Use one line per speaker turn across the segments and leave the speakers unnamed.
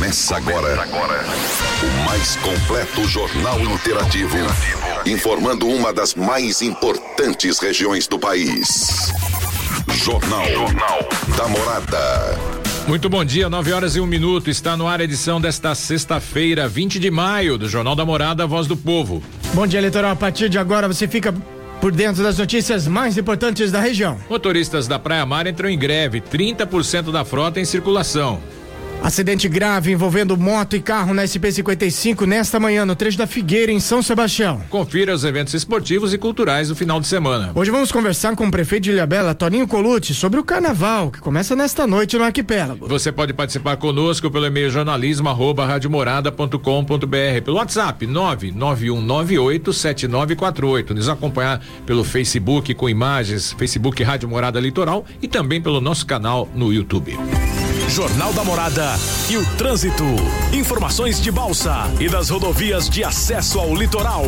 Começa agora, agora o mais completo jornal interativo, informando uma das mais importantes regiões do país. Jornal, jornal da Morada.
Muito bom dia, 9 horas e um minuto. Está no ar a edição desta sexta-feira, 20 de maio, do Jornal da Morada, Voz do Povo.
Bom dia, eleitoral. A partir de agora você fica por dentro das notícias mais importantes da região.
Motoristas da Praia Mar entram em greve, 30% da frota em circulação.
Acidente grave envolvendo moto e carro na SP-55 nesta manhã no trecho da Figueira, em São Sebastião.
Confira os eventos esportivos e culturais do final de semana.
Hoje vamos conversar com o prefeito de Ilhabela, Toninho Colucci, sobre o carnaval, que começa nesta noite no arquipélago.
Você pode participar conosco pelo e-mail jornalismo arroba pelo WhatsApp 991987948. Nos acompanhar pelo Facebook com imagens, Facebook Rádio Morada Litoral e também pelo nosso canal no YouTube.
Jornal da Morada e o trânsito. Informações de Balsa e das rodovias de acesso ao litoral.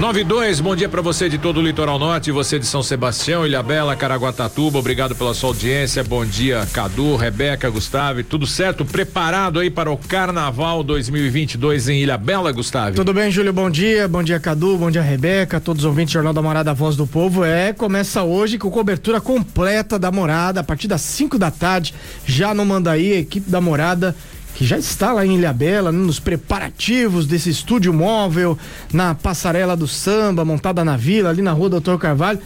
92, bom dia para você de todo o litoral norte, você de São Sebastião, Ilhabela, Caraguatatuba, obrigado pela sua audiência. Bom dia, Cadu, Rebeca, Gustavo, tudo certo? Preparado aí para o Carnaval 2022 em Ilhabela, Gustavo?
Tudo bem, Júlio? Bom dia, bom dia, Cadu, bom dia, Rebeca, todos os ouvintes do Jornal da Morada, Voz do Povo. É, começa hoje com cobertura completa da Morada, a partir das 5 da tarde, já no Mandaí, a equipe da Morada que já está lá em Ilhabela, nos preparativos desse estúdio móvel, na passarela do samba, montada na vila, ali na rua Doutor Carvalho.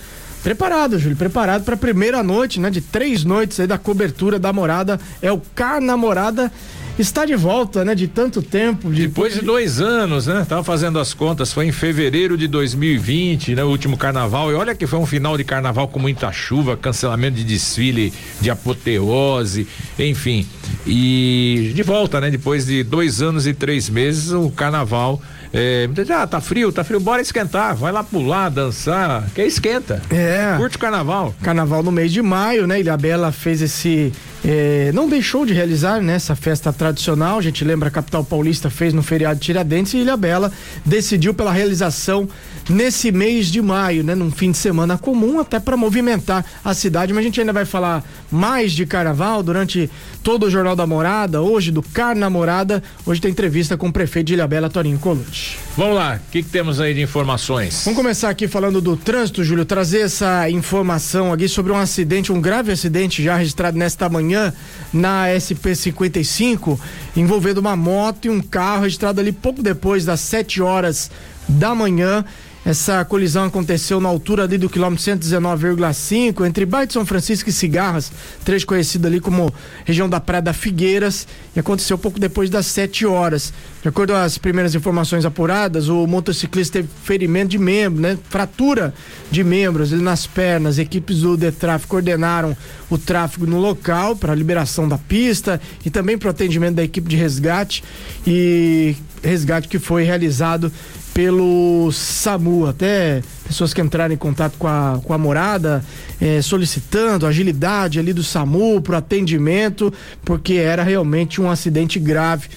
Preparado, Júlio, preparado para a primeira noite, né? De três noites aí da cobertura da morada. É o Carnamorada está de volta, né? De tanto tempo.
De... Depois de dois anos, né? Tava fazendo as contas, foi em fevereiro de 2020, né? O último carnaval. E olha que foi um final de carnaval com muita chuva, cancelamento de desfile, de apoteose, enfim. E de volta, né? Depois de dois anos e três meses, o carnaval é, ah, tá frio, tá frio, bora esquentar, vai lá pular, dançar, que esquenta.
É.
Curte o carnaval.
Carnaval no mês de maio, né? Ilha Bela fez esse é, não deixou de realizar né, essa festa tradicional. A gente lembra a capital paulista fez no feriado de Tiradentes e Ilha Bela decidiu pela realização nesse mês de maio, né, num fim de semana comum, até para movimentar a cidade. Mas a gente ainda vai falar mais de carnaval durante todo o Jornal da Morada, hoje do Carnamorada. Hoje tem entrevista com o prefeito de Ilha Bela, Torinho Colucci.
Vamos lá, o que, que, temos aí de informações?
Vamos começar aqui falando do trânsito, Júlio, trazer essa informação aqui sobre um acidente, um grave acidente já registrado nesta manhã na SP 55, envolvendo uma moto e um carro registrado ali pouco depois das 7 horas da manhã. Essa colisão aconteceu na altura ali do quilômetro 119,5 entre Bairro de São Francisco e Cigarras, trecho conhecido ali como região da Praia da Figueiras, e aconteceu pouco depois das 7 horas. De acordo com as primeiras informações apuradas, o motociclista teve ferimento de membro, né? Fratura de membros nas pernas. Equipes do Detráfico ordenaram o tráfego no local para liberação da pista e também para o atendimento da equipe de resgate e resgate que foi realizado pelo SAMU. Até pessoas que entraram em contato com a, com a morada, eh, solicitando agilidade ali do SAMU para atendimento, porque era realmente um acidente grave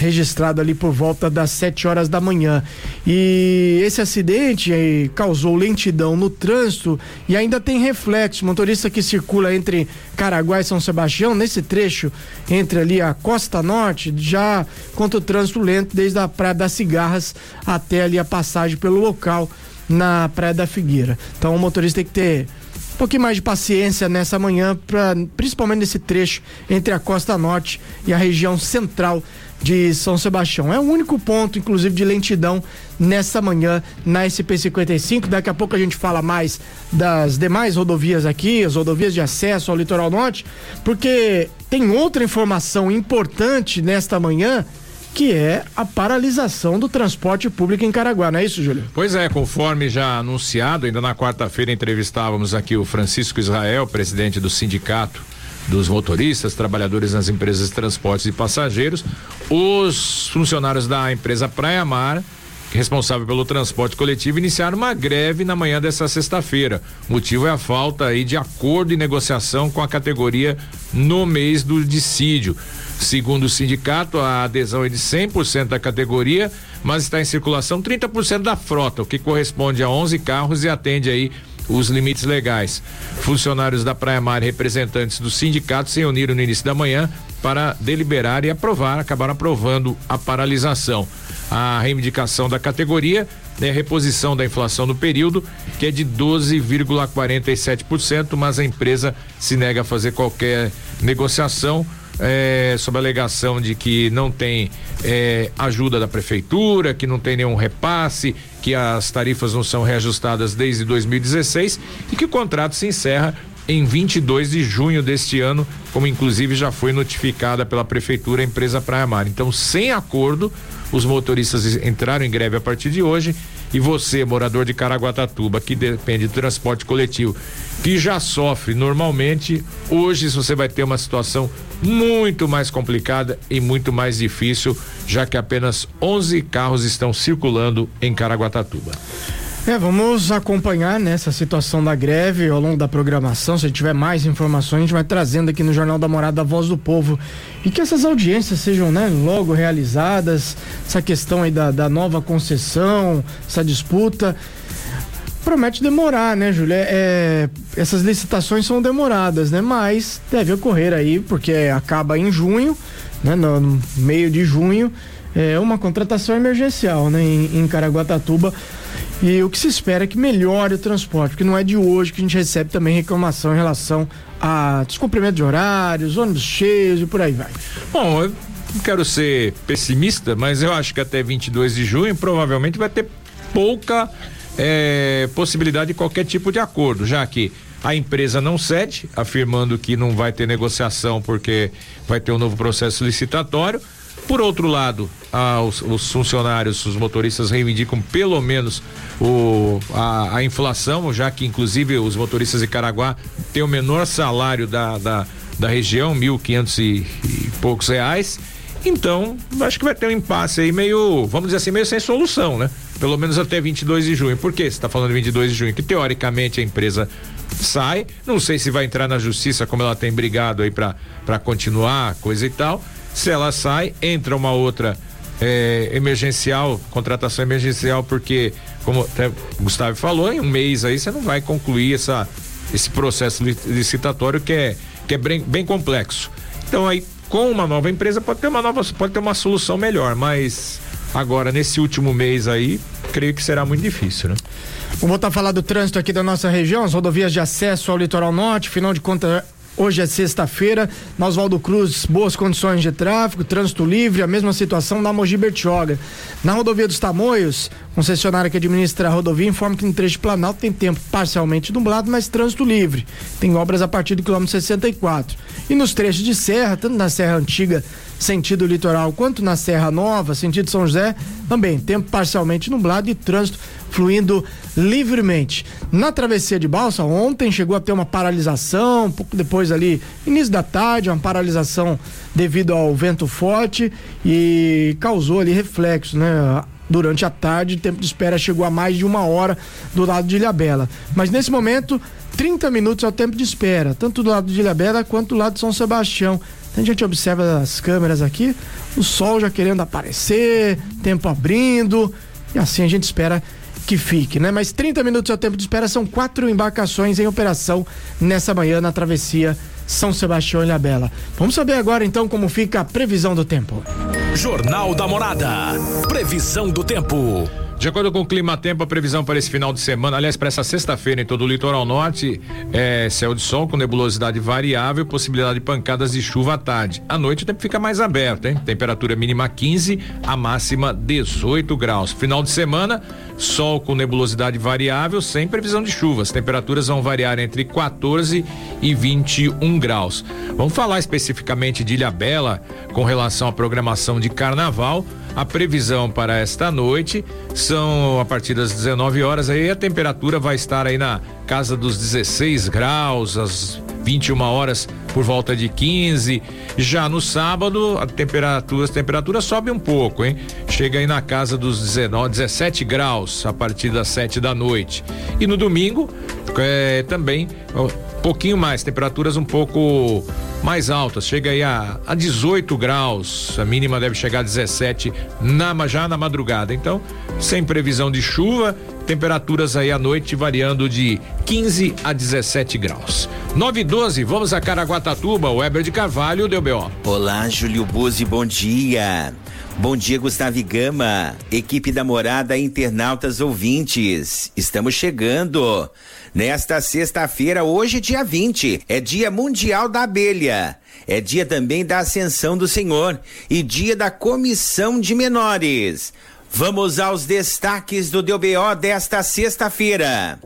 registrado ali por volta das 7 horas da manhã. E esse acidente eh, causou lentidão no trânsito e ainda tem reflexo. Motorista que circula entre Caraguá e São Sebastião, nesse trecho entre ali a Costa Norte, já conta o trânsito lento desde a Praia das Cigarras até ali a passagem pelo local na Praia da Figueira. Então o motorista tem que ter um pouquinho mais de paciência nessa manhã, pra, principalmente nesse trecho entre a Costa Norte e a região central de São Sebastião. É o único ponto, inclusive, de lentidão nessa manhã na SP-55. Daqui a pouco a gente fala mais das demais rodovias aqui, as rodovias de acesso ao litoral norte, porque tem outra informação importante nesta manhã que é a paralisação do transporte público em Caraguá, não é isso, Júlio?
Pois é, conforme já anunciado, ainda na quarta-feira entrevistávamos aqui o Francisco Israel, presidente do sindicato dos motoristas, trabalhadores nas empresas de transportes e passageiros, os funcionários da empresa Praia Mar responsável pelo transporte coletivo iniciaram uma greve na manhã dessa sexta-feira. O motivo é a falta aí de acordo e negociação com a categoria no mês do dissídio. Segundo o sindicato, a adesão é de 100% da categoria, mas está em circulação 30% da frota, o que corresponde a 11 carros e atende aí os limites legais. Funcionários da Praia Mar e representantes do sindicato se reuniram no início da manhã para deliberar e aprovar, acabaram aprovando a paralisação. A reivindicação da categoria é a reposição da inflação no período, que é de 12,47%, mas a empresa se nega a fazer qualquer negociação é, sob a alegação de que não tem é, ajuda da prefeitura, que não tem nenhum repasse, que as tarifas não são reajustadas desde 2016 e que o contrato se encerra em 22 de junho deste ano, como inclusive já foi notificada pela prefeitura a empresa Praia Mar. Então, sem acordo, os motoristas entraram em greve a partir de hoje e você, morador de Caraguatatuba, que depende do transporte coletivo, que já sofre normalmente, hoje você vai ter uma situação muito mais complicada e muito mais difícil, já que apenas 11 carros estão circulando em Caraguatatuba.
É, vamos acompanhar nessa né, situação da greve ao longo da programação. Se tiver mais informações, a gente vai trazendo aqui no Jornal da Morada a Voz do Povo. E que essas audiências sejam né, logo realizadas. Essa questão aí da, da nova concessão, essa disputa. Promete demorar, né, Júlia? É, essas licitações são demoradas, né? Mas deve ocorrer aí, porque acaba em junho, né? No, no meio de junho, é uma contratação emergencial, né? Em, em Caraguatatuba e o que se espera é que melhore o transporte, porque não é de hoje que a gente recebe também reclamação em relação a descumprimento de horários, ônibus cheios e por aí vai.
Bom, eu não quero ser pessimista, mas eu acho que até 22 de junho provavelmente vai ter pouca é, possibilidade de qualquer tipo de acordo, já que a empresa não cede, afirmando que não vai ter negociação porque vai ter um novo processo licitatório. Por outro lado, ah, os, os, funcionários, os motoristas reivindicam pelo menos o, a, a, inflação, já que inclusive os motoristas de Caraguá têm o menor salário da, da, da região, mil quinhentos e, poucos reais. Então, acho que vai ter um impasse aí meio, vamos dizer assim, meio sem solução, né? Pelo menos até 22 de junho. Por que você está falando de 22 de junho? Que teoricamente a empresa sai, não sei se vai entrar na justiça como ela tem brigado aí para continuar, coisa e tal se ela sai, entra uma outra é, emergencial, contratação emergencial, porque, como até o Gustavo falou, em um mês aí você não vai concluir essa, esse processo licitatório que é, que é bem, bem complexo. Então aí, com uma nova empresa pode ter uma nova, pode ter uma solução melhor, mas agora nesse último mês aí, creio que será muito difícil, né?
Vamos voltar a falar do trânsito aqui da nossa região, as rodovias de acesso ao litoral norte, final de contas Hoje é sexta-feira, na Oswaldo Cruz, boas condições de tráfego, trânsito livre, a mesma situação na Mogi Bertioga. Na rodovia dos Tamoios, concessionária que administra a rodovia informa que no trecho de Planalto tem tempo parcialmente nublado, mas trânsito livre. Tem obras a partir do quilômetro 64. E nos trechos de serra, tanto na Serra Antiga sentido litoral, quanto na Serra Nova, sentido São José, também tempo parcialmente nublado e trânsito fluindo livremente. Na travessia de balsa, ontem chegou a ter uma paralisação, um pouco depois ali, início da tarde, uma paralisação devido ao vento forte e causou ali reflexo, né? Durante a tarde, o tempo de espera chegou a mais de uma hora do lado de Ilhabela. Mas nesse momento, 30 minutos é o tempo de espera, tanto do lado de Ilhabela quanto do lado de São Sebastião. A gente observa as câmeras aqui, o sol já querendo aparecer, tempo abrindo, e assim a gente espera que fique, né? Mas 30 minutos é o tempo de espera, são quatro embarcações em operação nessa manhã na travessia São Sebastião e Ilhabela. Vamos saber agora então como fica a previsão do tempo.
Jornal da Morada. Previsão do tempo.
De acordo com o Clima Tempo, a previsão para esse final de semana, aliás, para essa sexta-feira em todo o litoral norte, é céu de sol com nebulosidade variável, possibilidade de pancadas de chuva à tarde. À noite o tempo fica mais aberto, hein? Temperatura mínima 15, a máxima 18 graus. Final de semana, sol com nebulosidade variável, sem previsão de chuvas. Temperaturas vão variar entre 14 e 21 graus. Vamos falar especificamente de Ilha Bela com relação à programação de carnaval. A previsão para esta noite são a partir das 19 horas aí a temperatura vai estar aí na casa dos 16 graus, às 21 horas por volta de 15. Já no sábado, a temperatura, a temperatura sobe um pouco, hein? Chega aí na casa dos 19, 17 graus a partir das 7 da noite. E no domingo, é, também pouquinho mais, temperaturas um pouco mais altas, chega aí a, a 18 graus, a mínima deve chegar a 17 na, já na madrugada. Então, sem previsão de chuva, temperaturas aí à noite variando de 15 a 17 graus. 9 e 12, vamos a Caraguatatuba, Weber de Carvalho, deu B.O.
Olá, Júlio Buzzi, bom dia. Bom dia, Gustavo Gama, equipe da Morada Internautas Ouvintes. Estamos chegando. Nesta sexta-feira, hoje, dia 20, é Dia Mundial da Abelha. É dia também da Ascensão do Senhor e dia da Comissão de Menores. Vamos aos destaques do DBO desta sexta-feira.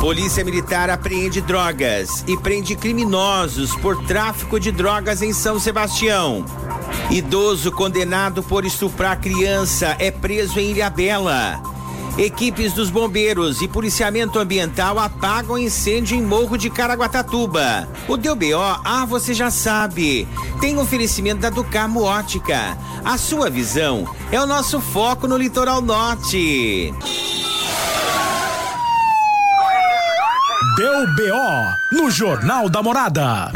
Polícia Militar apreende drogas e prende criminosos por tráfico de drogas em São Sebastião. Idoso condenado por estuprar criança é preso em Ilhabela. Equipes dos bombeiros e policiamento ambiental apagam incêndio em Morro de Caraguatatuba. O DBO, ah, você já sabe, tem oferecimento da Ducamo Ótica. A sua visão é o nosso foco no litoral norte.
Deu BO no Jornal da Morada.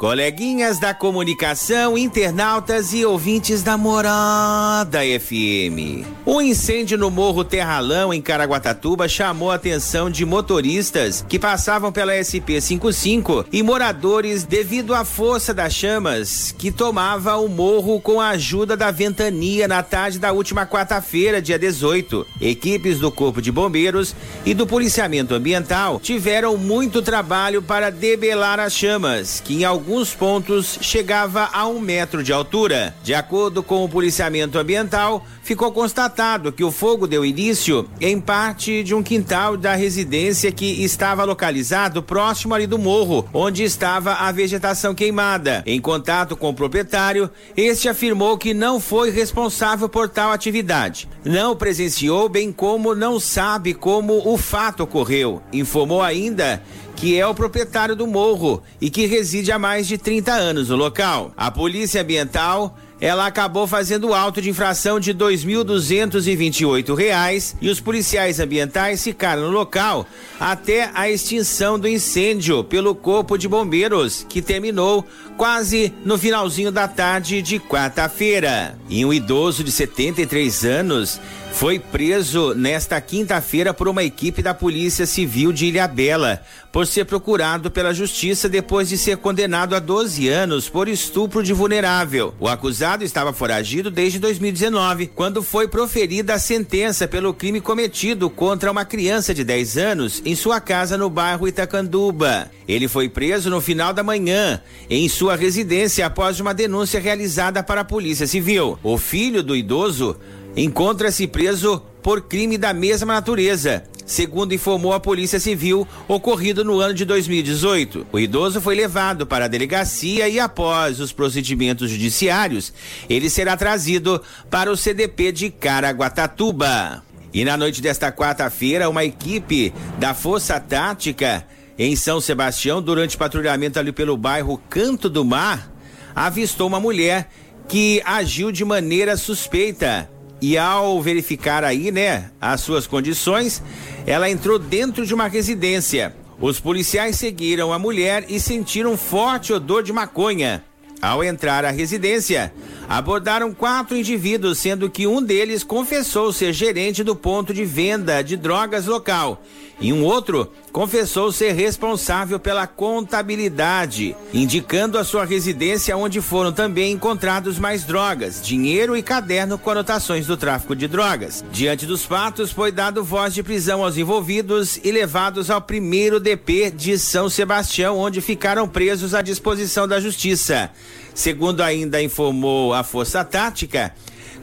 Coleguinhas da comunicação, internautas e ouvintes da Morada FM. O incêndio no Morro Terralão, em Caraguatatuba, chamou a atenção de motoristas que passavam pela SP-55 e moradores devido à força das chamas que tomava o morro com a ajuda da ventania na tarde da última quarta-feira, dia 18. Equipes do Corpo de Bombeiros e do Policiamento Ambiental tiveram muito trabalho para debelar as chamas, que em alguns alguns pontos chegava a um metro de altura. De acordo com o policiamento ambiental, ficou constatado que o fogo deu início em parte de um quintal da residência que estava localizado próximo ali do morro, onde estava a vegetação queimada. Em contato com o proprietário, este afirmou que não foi responsável por tal atividade. Não presenciou, bem como não sabe como o fato ocorreu. Informou ainda que é o proprietário do morro e que reside há mais de 30 anos no local. A Polícia Ambiental ela acabou fazendo auto de infração de R$ 2.228 e os policiais ambientais ficaram no local até a extinção do incêndio pelo Corpo de Bombeiros, que terminou quase no finalzinho da tarde de quarta-feira. E um idoso de 73 anos foi preso nesta quinta-feira por uma equipe da Polícia Civil de Ilhabela, por ser procurado pela Justiça depois de ser condenado a 12 anos por estupro de vulnerável. O acusado estava foragido desde 2019, quando foi proferida a sentença pelo crime cometido contra uma criança de 10 anos em sua casa no bairro Itacanduba. Ele foi preso no final da manhã, em sua residência, após uma denúncia realizada para a Polícia Civil. O filho do idoso encontra-se preso por crime da mesma natureza, segundo informou a Polícia Civil, ocorrido no ano de 2018. O idoso foi levado para a delegacia e, após os procedimentos judiciários, ele será trazido para o CDP de Caraguatatuba. E na noite desta quarta-feira, uma equipe da Força Tática em São Sebastião, durante patrulhamento ali pelo bairro Canto do Mar, avistou uma mulher que agiu de maneira suspeita e ao verificar aí, né, as suas condições, ela entrou dentro de uma residência. Os policiais seguiram a mulher e sentiram forte odor de maconha. Ao entrar à residência, abordaram quatro indivíduos, sendo que um deles confessou ser gerente do ponto de venda de drogas local e um outro confessou ser responsável pela contabilidade, indicando a sua residência onde foram também encontrados mais drogas, dinheiro e caderno com anotações do tráfico de drogas. Diante dos fatos, foi dado voz de prisão aos envolvidos e levados ao primeiro DP de São Sebastião, onde ficaram presos à disposição da justiça. Segundo ainda informou a Força Tática,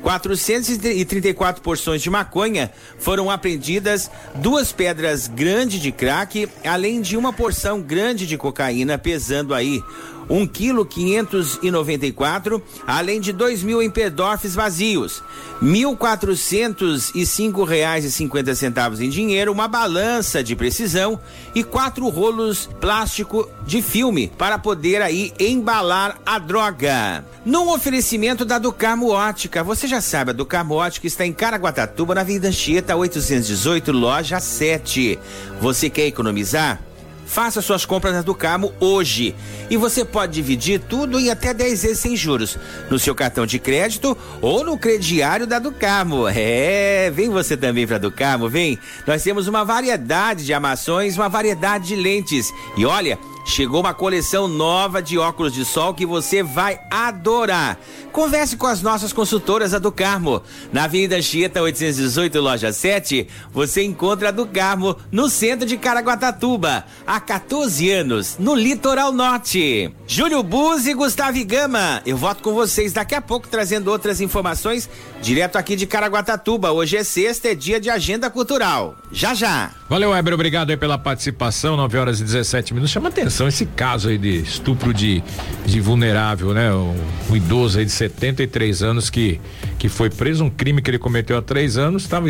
434 porções de maconha foram apreendidas, duas pedras grandes de crack, além de uma porção grande de cocaína, pesando aí um quilo quinhentos e noventa e quatro, além de dois mil empedorfes vazios, mil quatrocentos e cinco reais e cinquenta centavos em dinheiro, uma balança de precisão e quatro rolos plástico de filme para poder aí embalar a droga. Num oferecimento da Ducarmo Ótica, você já sabe, a Camote que está em Caraguatatuba, na Avenida Anchieta 818, loja 7. Você quer economizar? Faça suas compras na Ducamo hoje e você pode dividir tudo em até 10 vezes sem juros no seu cartão de crédito ou no crediário da Ducamo. É, vem você também para Ducamo, vem. Nós temos uma variedade de armações, uma variedade de lentes. E olha, Chegou uma coleção nova de óculos de sol que você vai adorar. Converse com as nossas consultoras a do Carmo. Na Avenida Chieta 818, loja 7, você encontra a do Carmo no centro de Caraguatatuba, há 14 anos, no litoral norte. Júlio Buzzi e Gustavo Gama, eu voto com vocês daqui a pouco trazendo outras informações direto aqui de Caraguatatuba. Hoje é sexta, é dia de agenda cultural. Já já.
Valeu, Weber, obrigado aí pela participação, 9 horas e 17 minutos. Chama atenção esse caso aí de estupro de, de vulnerável, né? Um, um idoso aí de 73 anos que, que foi preso, um crime que ele cometeu há três anos. Tava,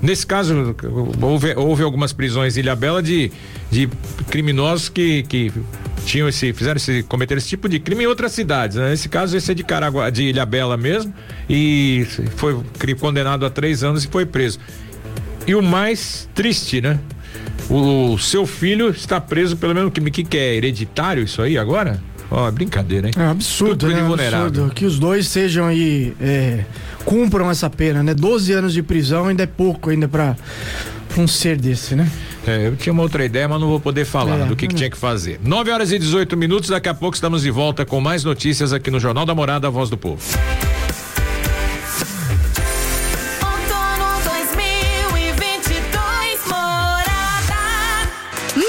nesse caso, houve, houve algumas prisões em Ilha Bela de, de criminosos que, que tinham esse, fizeram esse, cometeram esse tipo de crime em outras cidades. Né? Nesse caso, esse é de Caragua, de Ilha Bela mesmo, e foi condenado a três anos e foi preso. E o mais triste, né? O, o seu filho está preso pelo menos que, que, que é hereditário isso aí agora? Ó, oh, brincadeira, hein?
É absurdo, né? Absurdo. Que os dois sejam aí, é, cumpram essa pena, né? 12 anos de prisão ainda é pouco ainda para um ser desse, né?
É, eu tinha uma outra ideia, mas não vou poder falar é, do que, que, tinha que fazer. 9 horas e 18 minutos, daqui a pouco estamos de volta com mais notícias aqui no Jornal da Morada, a Voz do Povo.